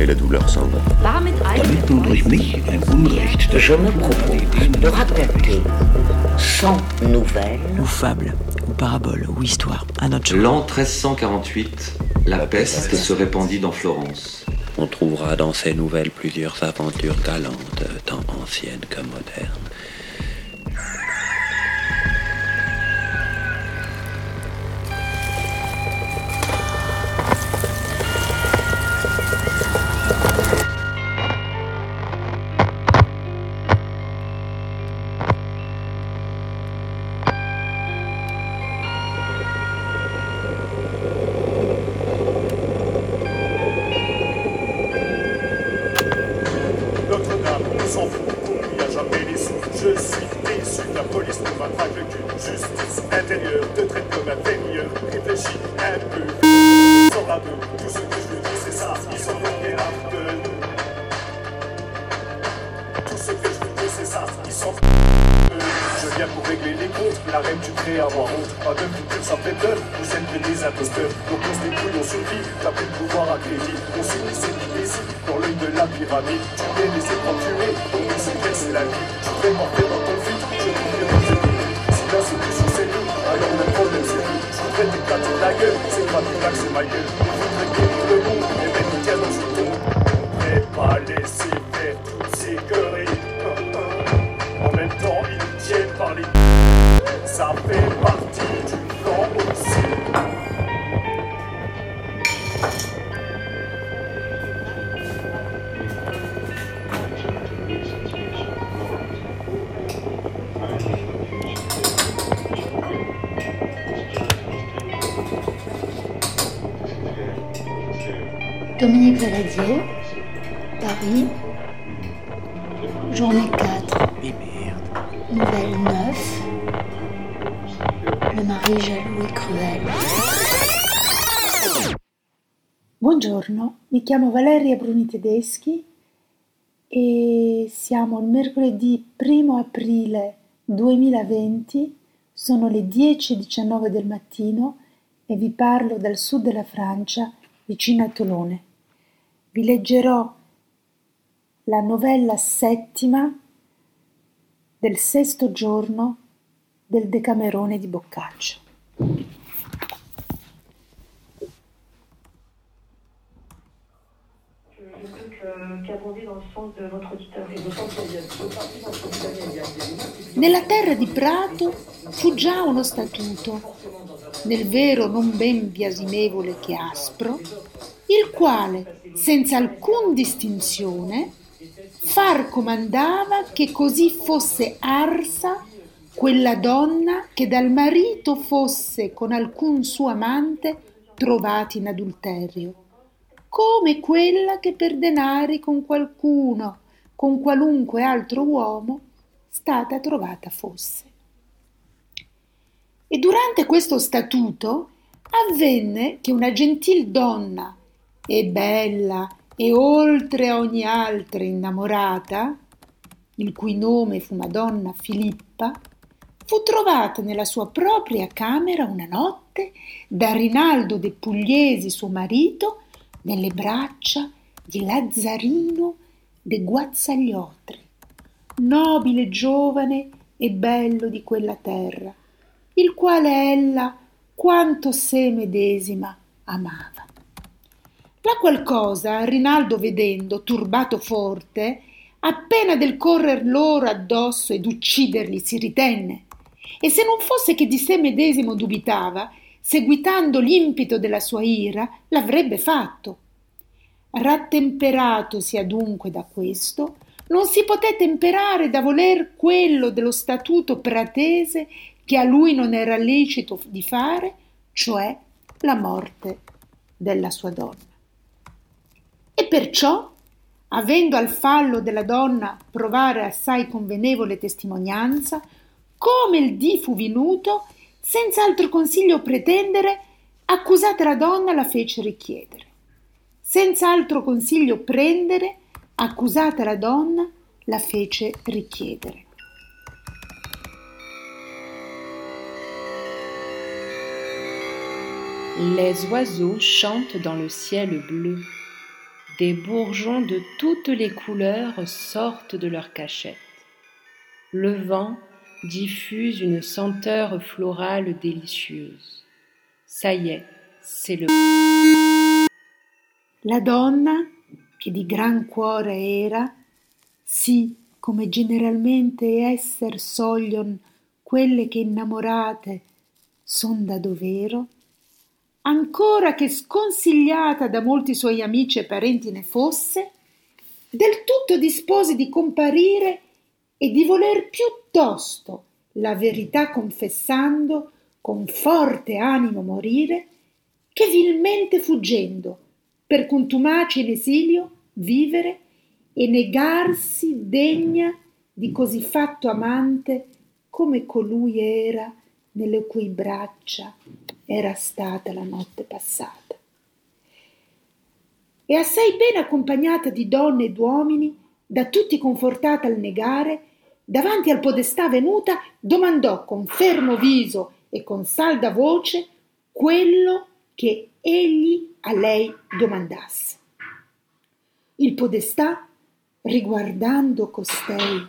et la douleur s'en va. Damit durch mich ein Unrecht Je me propose de raconter sans nouvelles ou fable, ou parabole, ou histoire, à notre genre. L'an 1348, la peste se répandit dans Florence. On trouvera dans ces nouvelles plusieurs aventures galantes, tant anciennes que modernes. S'en fout, n'y a jamais les sous. Je suis déçu, la police ne le cul. Justice intérieure te traite comme inférieur. Réfléchis un peu, la reine du crée avoir honte. Pas de culture, ça fait peur, vous êtes des imposteurs. Donc on se débrouille, on survit, t'as plus de pouvoir à crédit. On s'unit, c'est ici, dans l'œil de la pyramide. Tu t'es laissé procurer, ton secret c'est la vie. Tu fais morter dans ton vide, je vide. Si la solution c'est nous, alors le problème c'est nous. Je voudrais t'éclater la gueule, c'est pas là que c'est ma gueule. Il faudrait guérir le monde, et mettre Ça fait partie du plan aussi. Dominique Valadier, Paris, journée 4, Mais merde. nouvelle 9, le mari jaloux et cruel. Buongiorno, mi chiamo Valeria Bruni Tedeschi e siamo il mercoledì 1 aprile 2020, sono le 10.19 del mattino e vi parlo dal sud della Francia, vicino a Tolone. Vi leggerò la novella settima del sesto giorno del Decamerone di Boccaccio. Nella terra di Prato fu già uno statuto, nel vero non ben biasimevole che aspro, il quale, senza alcun distinzione, far comandava che così fosse arsa quella donna che dal marito fosse con alcun suo amante trovata in adulterio, come quella che per denari con qualcuno, con qualunque altro uomo, stata trovata fosse. E durante questo statuto avvenne che una gentil donna e bella e oltre ogni altra innamorata, il cui nome fu Madonna Filippa, fu trovata nella sua propria camera una notte da Rinaldo de Pugliesi, suo marito, nelle braccia di Lazzarino de Guazzagliotri, nobile giovane e bello di quella terra, il quale ella quanto sé medesima amava. La qual cosa Rinaldo vedendo, turbato forte, appena del correr loro addosso ed ucciderli si ritenne, e se non fosse che di sé medesimo dubitava, seguitando l'impeto della sua ira, l'avrebbe fatto. Rattemperatosi adunque da questo, non si poté temperare da voler quello dello statuto pratese che a lui non era lecito di fare, cioè la morte della sua donna. E perciò, avendo al fallo della donna provare assai convenevole testimonianza, come il dì fu venuto, senza altro consiglio pretendere, accusata la donna la fece richiedere. Senza altro consiglio prendere, accusata la donna la fece richiedere. Les oiseaux chantent dans le ciel bleu. Des bourgeons de toutes les couleurs sortent de leurs cachettes. Le vent diffuse une senteur florale délicieuse. Ça y est, c'est le... La donna, che di gran cuore era, sì, come generalmente esser soglion quelle che innamorate son da dovero, ancora che sconsigliata da molti suoi amici e parenti ne fosse, del tutto dispose di comparire e di voler piuttosto la verità confessando con forte animo morire che vilmente fuggendo per contumaci in esilio vivere e negarsi degna di così fatto amante come colui era nelle cui braccia era stata la notte passata. E assai bene accompagnata di donne ed uomini, da tutti confortata al negare, davanti al podestà venuta, domandò con fermo viso e con salda voce quello che egli a lei domandasse. Il podestà, riguardando costei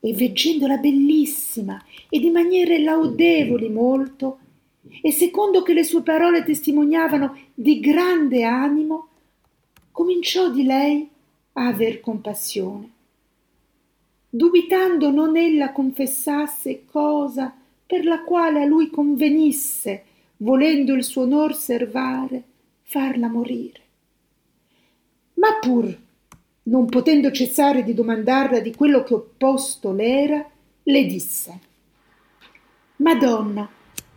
e veggendola bellissima e di maniere laudevoli molto, e secondo che le sue parole testimoniavano di grande animo, cominciò di lei a aver compassione dubitando non ella confessasse cosa per la quale a lui convenisse, volendo il suo onor servare, farla morire. Ma pur, non potendo cessare di domandarla di quello che opposto l'era, le disse Madonna,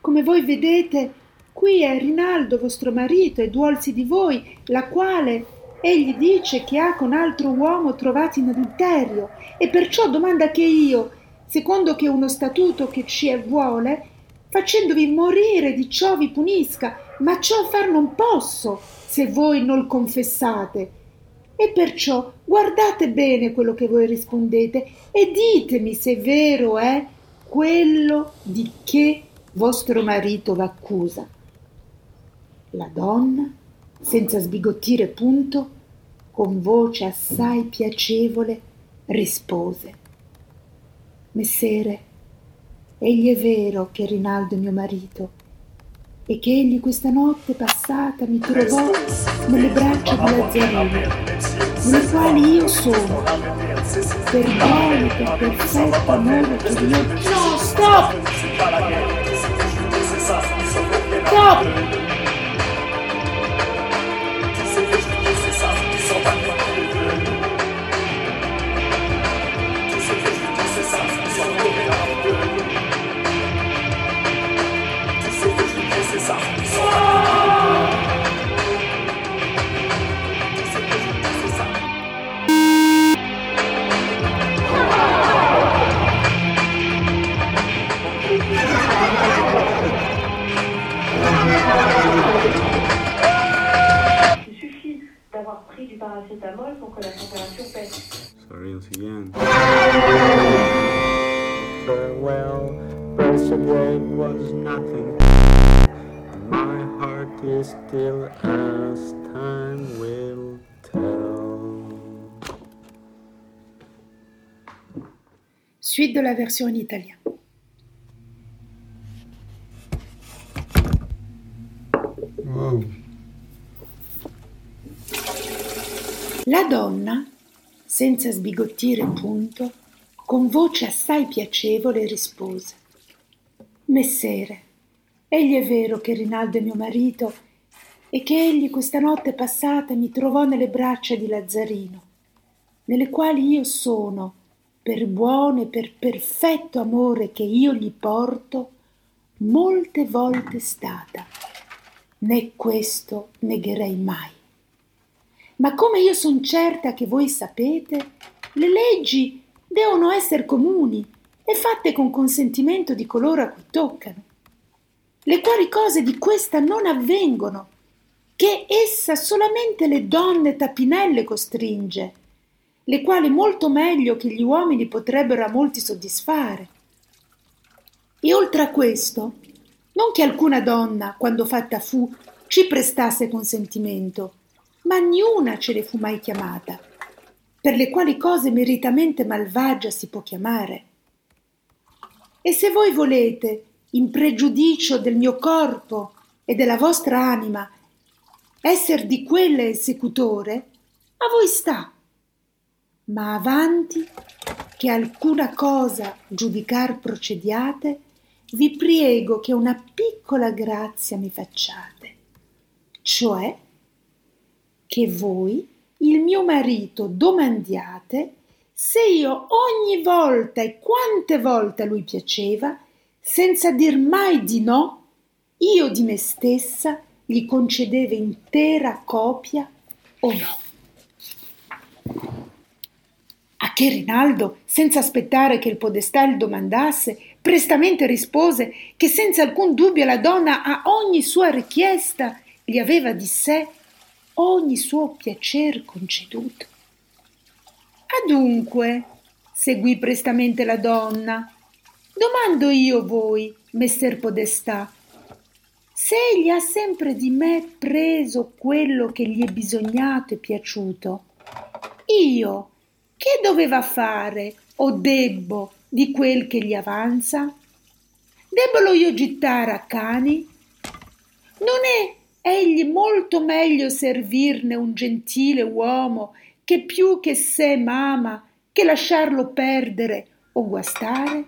come voi vedete, qui è Rinaldo vostro marito e duolsi di voi, la quale egli dice che ha con altro uomo trovato in adulterio e perciò domanda che io, secondo che uno statuto che ci è vuole, facendovi morire di ciò vi punisca, ma ciò far non posso se voi non confessate. E perciò guardate bene quello che voi rispondete e ditemi se vero è quello di che vostro marito v'accusa. La donna senza sbigottire punto, con voce assai piacevole rispose Messere, egli è vero che Rinaldo è mio marito e che egli questa notte passata mi trovò nelle braccia di Lazzarino, nelle quali io sono, per buono, per perfetto amore che io... No, stop! Stop! Nothing. My heart is still as time will tell. Suite de la version en italien. Wow. La donna, senza sbigottire punto, con voce assai piacevole rispose Messere, egli è vero che Rinaldo è mio marito e che egli questa notte passata mi trovò nelle braccia di Lazzarino, nelle quali io sono, per buono e per perfetto amore che io gli porto, molte volte stata, né questo negherei mai. Ma come io son certa che voi sapete, le leggi devono essere comuni e fatte con consentimento di coloro a cui toccano, le quali cose di questa non avvengono, che essa solamente le donne tapinelle costringe, le quali molto meglio che gli uomini potrebbero a molti soddisfare. E oltre a questo, non che alcuna donna, quando fatta fu, ci prestasse consentimento, ma niuna ce ne fu mai chiamata, per le quali cose meritamente malvagia si può chiamare. E se voi volete, in pregiudicio del mio corpo e della vostra anima, esser di quelle esecutore, a voi sta. Ma avanti che alcuna cosa giudicar procediate, vi priego che una piccola grazia mi facciate, cioè che voi il mio marito domandiate se io ogni volta e quante volte a lui piaceva, senza dir mai di no, io di me stessa gli concedeva intera copia o no. A che Rinaldo, senza aspettare che il podestà il domandasse, prestamente rispose che senza alcun dubbio la donna a ogni sua richiesta gli aveva di sé ogni suo piacer conceduto. Adunque, seguì prestamente la donna, domando io voi, messer Podestà, se egli ha sempre di me preso quello che gli è bisognato e piaciuto, io che doveva fare o debbo di quel che gli avanza? Debbolo io gittare a cani? Non è egli molto meglio servirne un gentile uomo che più che sé mama che lasciarlo perdere o guastare?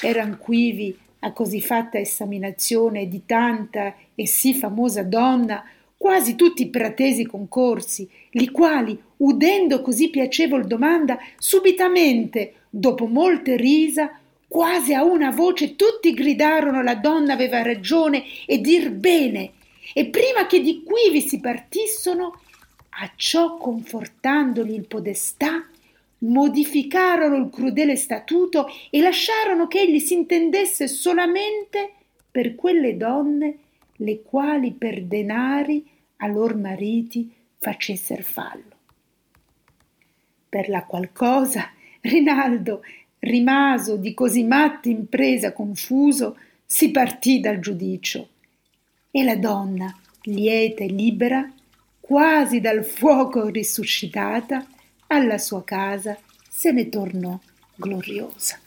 Eran quivi a così fatta esaminazione di tanta e sì famosa donna quasi tutti pratesi concorsi, li quali, udendo così piacevol domanda, subitamente, dopo molte risa, Quasi a una voce tutti gridarono la donna aveva ragione e dir bene, e prima che di qui vi si partissono, a ciò confortandogli il podestà, modificarono il crudele statuto e lasciarono che egli si intendesse solamente per quelle donne le quali per denari a lor mariti facesser fallo. Per la qual cosa Rinaldo rimaso di così matta impresa confuso, si partì dal giudicio. E la donna, lieta e libera, quasi dal fuoco risuscitata, alla sua casa se ne tornò gloriosa.